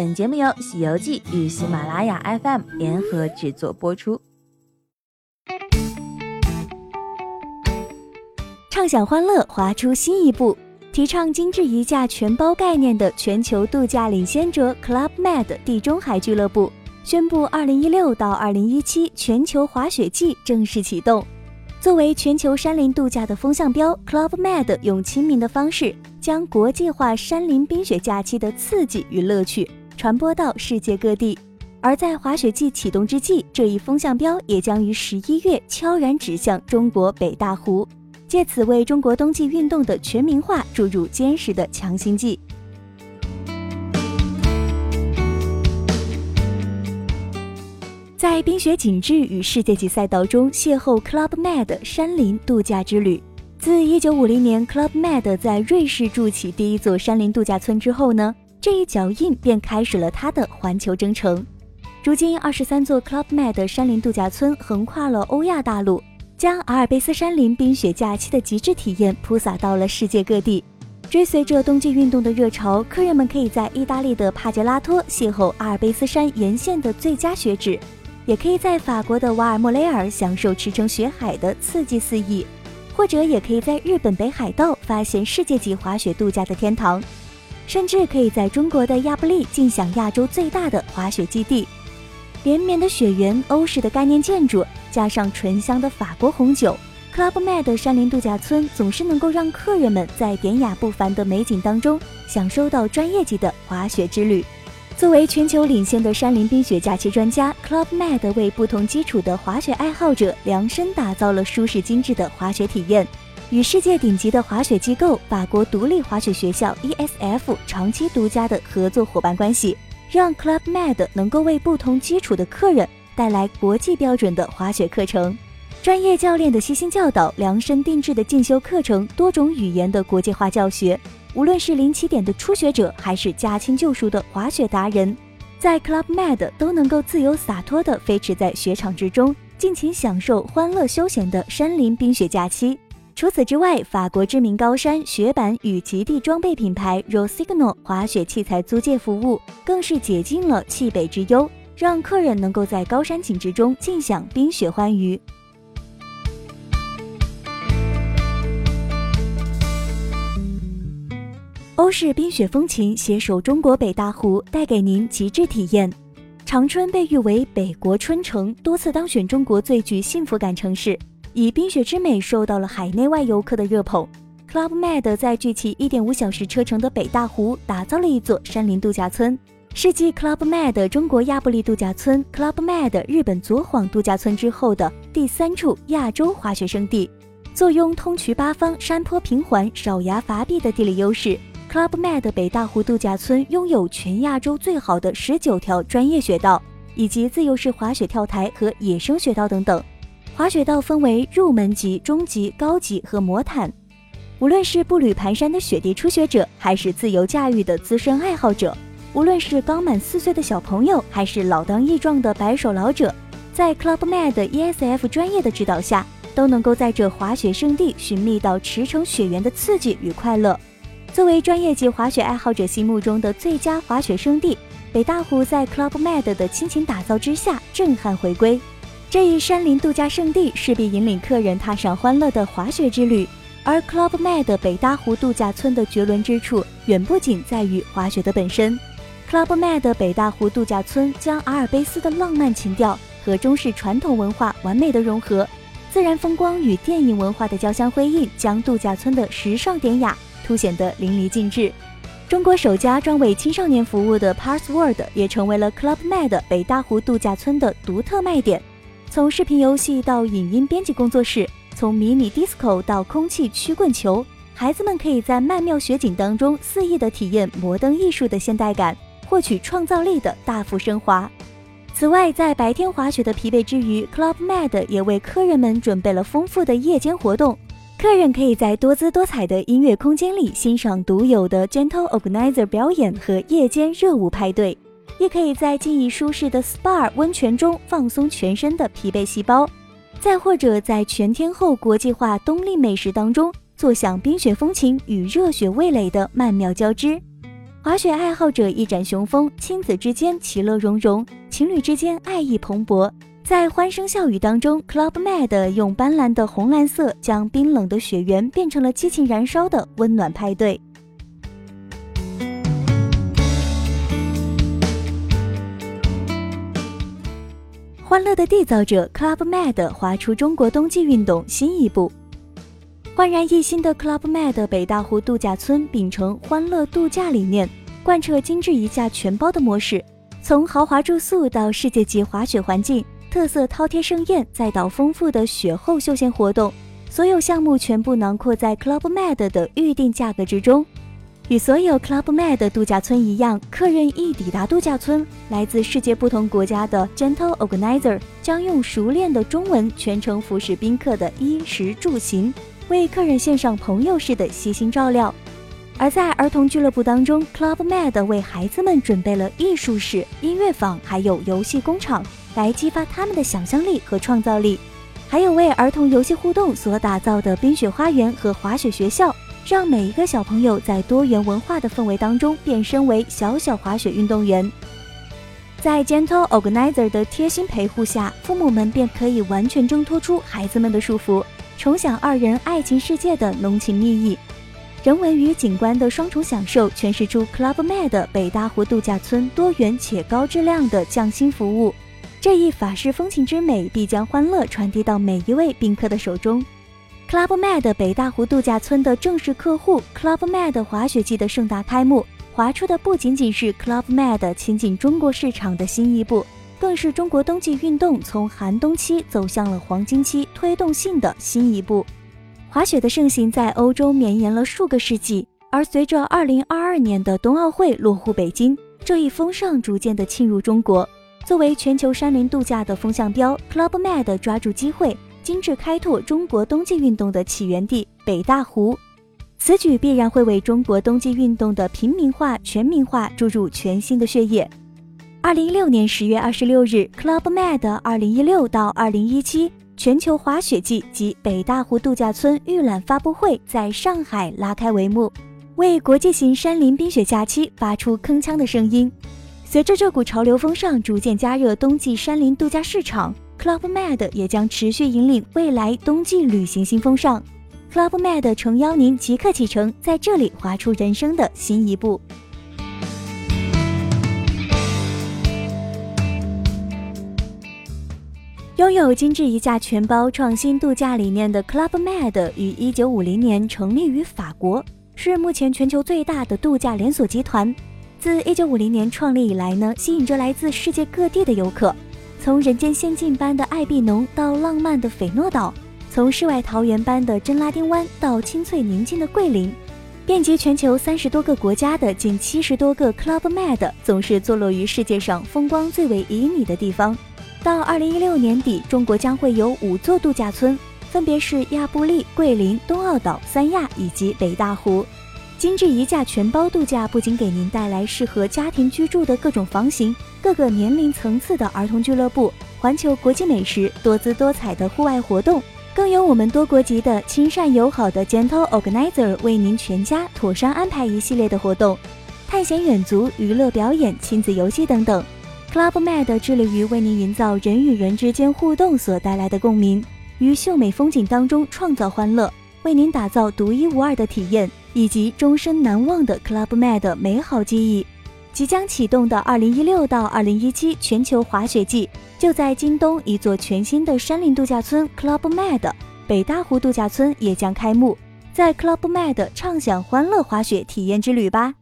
本节目由《西游记》与喜马拉雅 FM 联合制作播出。畅享欢乐，划出新一步，提倡精致宜价全包概念的全球度假领先者 Club Med 地中海俱乐部宣布，二零一六到二零一七全球滑雪季正式启动。作为全球山林度假的风向标，Club Med 用亲民的方式，将国际化山林冰雪假期的刺激与乐趣传播到世界各地。而在滑雪季启动之际，这一风向标也将于十一月悄然指向中国北大湖，借此为中国冬季运动的全民化注入坚实的强心剂。在冰雪景致与世界级赛道中邂逅 Club Med 山林度假之旅。自1950年 Club Med 在瑞士筑起第一座山林度假村之后呢，这一脚印便开始了他的环球征程。如今，23座 Club Med 山林度假村横跨了欧亚大陆，将阿尔卑斯山林冰雪假期的极致体验铺洒到了世界各地。追随着冬季运动的热潮，客人们可以在意大利的帕杰拉托邂逅阿尔卑斯山沿线的最佳雪质。也可以在法国的瓦尔莫雷尔享受驰骋雪海的刺激肆意，或者也可以在日本北海道发现世界级滑雪度假的天堂，甚至可以在中国的亚布力尽享亚洲最大的滑雪基地。连绵的雪原、欧式的概念建筑，加上醇香的法国红酒，Club Med 山林度假村总是能够让客人们在典雅不凡的美景当中，享受到专业级的滑雪之旅。作为全球领先的山林冰雪假期专家，Club Med 为不同基础的滑雪爱好者量身打造了舒适精致的滑雪体验。与世界顶级的滑雪机构法国独立滑雪学校 ESF 长期独家的合作伙伴关系，让 Club Med 能够为不同基础的客人带来国际标准的滑雪课程。专业教练的悉心教导，量身定制的进修课程，多种语言的国际化教学。无论是零起点的初学者，还是驾轻就熟的滑雪达人，在 Club Med 都能够自由洒脱地飞驰在雪场之中，尽情享受欢乐休闲的山林冰雪假期。除此之外，法国知名高山雪板与极地装备品牌 Rossignol 滑雪器材租借服务，更是解禁了气北之忧，让客人能够在高山景致中尽享冰雪欢愉。欧式冰雪风情携手中国北大湖，带给您极致体验。长春被誉为北国春城，多次当选中国最具幸福感城市，以冰雪之美受到了海内外游客的热捧。Club Med 在距其1.5小时车程的北大湖打造了一座山林度假村，是继 Club Med 中国亚布力度假村、Club Med 日本佐幌度假村之后的第三处亚洲滑雪胜地。坐拥通衢八方、山坡平缓、少崖伐壁的地理优势。Club Med 北大湖度假村拥有全亚洲最好的十九条专业雪道，以及自由式滑雪跳台和野生雪道等等。滑雪道分为入门级、中级、高级和魔毯。无论是步履蹒跚的雪地初学者，还是自由驾驭的资深爱好者，无论是刚满四岁的小朋友，还是老当益壮的白手老者，在 Club Med ESF 专业的指导下，都能够在这滑雪圣地寻觅到驰骋雪原的刺激与快乐。作为专业级滑雪爱好者心目中的最佳滑雪胜地，北大湖在 Club Med 的倾情打造之下震撼回归。这一山林度假胜地势必引领客人踏上欢乐的滑雪之旅。而 Club Med 北大湖度假村的绝伦之处，远不仅在于滑雪的本身。Club Med 北大湖度假村将阿尔卑斯的浪漫情调和中式传统文化完美的融合，自然风光与电影文化的交相辉映，将度假村的时尚典雅。凸显得淋漓尽致。中国首家专为青少年服务的 Password 也成为了 Club Med 北大湖度假村的独特卖点。从视频游戏到影音编辑工作室，从迷你 disco 到空气曲棍球，孩子们可以在曼妙雪景当中肆意的体验摩登艺术的现代感，获取创造力的大幅升华。此外，在白天滑雪的疲惫之余，Club Med 也为客人们准备了丰富的夜间活动。客人可以在多姿多彩的音乐空间里欣赏独有的 Gentle Organizer 表演和夜间热舞派对，也可以在静谧舒适的 SPA 温泉中放松全身的疲惫细胞，再或者在全天候国际化冬令美食当中，坐享冰雪风情与热血味蕾的曼妙交织。滑雪爱好者一展雄风，亲子之间其乐融融，情侣之间爱意蓬勃。在欢声笑语当中，Club Med 用斑斓的红蓝色将冰冷的雪原变成了激情燃烧的温暖派对。欢乐的缔造者 Club Med 划出中国冬季运动新一步。焕然一新的 Club Med 北大湖度假村秉承欢乐度假理念，贯彻精致一价全包的模式，从豪华住宿到世界级滑雪环境。特色饕餮盛宴，再到丰富的雪后休闲活动，所有项目全部囊括在 Club Med 的预定价格之中。与所有 Club Med 度假村一样，客人一抵达度假村，来自世界不同国家的 Gentle Organizer 将用熟练的中文全程服侍宾客的衣食住行，为客人献上朋友式的悉心照料。而在儿童俱乐部当中，Club Med 为孩子们准备了艺术室、音乐坊，还有游戏工厂。来激发他们的想象力和创造力，还有为儿童游戏互动所打造的冰雪花园和滑雪学校，让每一个小朋友在多元文化的氛围当中变身为小小滑雪运动员。在 Gentle Organizer 的贴心陪护下，父母们便可以完全挣脱出孩子们的束缚，重享二人爱情世界的浓情蜜意。人文与景观的双重享受，诠释出 Club Med 北大湖度假村多元且高质量的匠心服务。这一法式风情之美，必将欢乐传递到每一位宾客的手中。Club Med 北大湖度假村的正式客户，Club Med 滑雪季的盛大开幕，划出的不仅仅是 Club Med 亲近中国市场的新一步，更是中国冬季运动从寒冬期走向了黄金期推动性的新一步。滑雪的盛行在欧洲绵延了数个世纪，而随着2022年的冬奥会落户北京，这一风尚逐渐的侵入中国。作为全球山林度假的风向标，Club Med 抓住机会，精致开拓中国冬季运动的起源地北大湖。此举必然会为中国冬季运动的平民化、全民化注入全新的血液。二零一六年十月二十六日，Club Med 二零一六到二零一七全球滑雪季及北大湖度假村预览发布会在上海拉开帷幕，为国际型山林冰雪假期发出铿锵的声音。随着这股潮流风尚逐渐加热冬季山林度假市场，Club Med 也将持续引领未来冬季旅行新风尚。Club Med 诚邀您即刻启程，在这里划出人生的新一步。拥有精致一价全包创新度假理念的 Club Med 于一九五零年成立于法国，是目前全球最大的度假连锁集团。自一九五零年创立以来呢，吸引着来自世界各地的游客，从人间仙境般的艾碧农到浪漫的斐诺岛，从世外桃源般的真拉丁湾到清脆宁静的桂林，遍及全球三十多个国家的近七十多个 Club Med 总是坐落于世界上风光最为旖旎的地方。到二零一六年底，中国将会有五座度假村，分别是亚布力、桂林、东澳岛、三亚以及北大湖。精致一价全包度假不仅给您带来适合家庭居住的各种房型、各个年龄层次的儿童俱乐部、环球国际美食、多姿多彩的户外活动，更有我们多国籍的亲善友好的 Gentle Organizer 为您全家妥善安排一系列的活动，探险远足、娱乐表演、亲子游戏等等。Club Med 致力于为您营造人与人之间互动所带来的共鸣，于秀美风景当中创造欢乐，为您打造独一无二的体验。以及终身难忘的 Club Med 美好记忆，即将启动的2016到2017全球滑雪季，就在京东一座全新的山林度假村 Club Med 北大湖度假村也将开幕，在 Club Med 畅享欢乐滑雪体验之旅吧。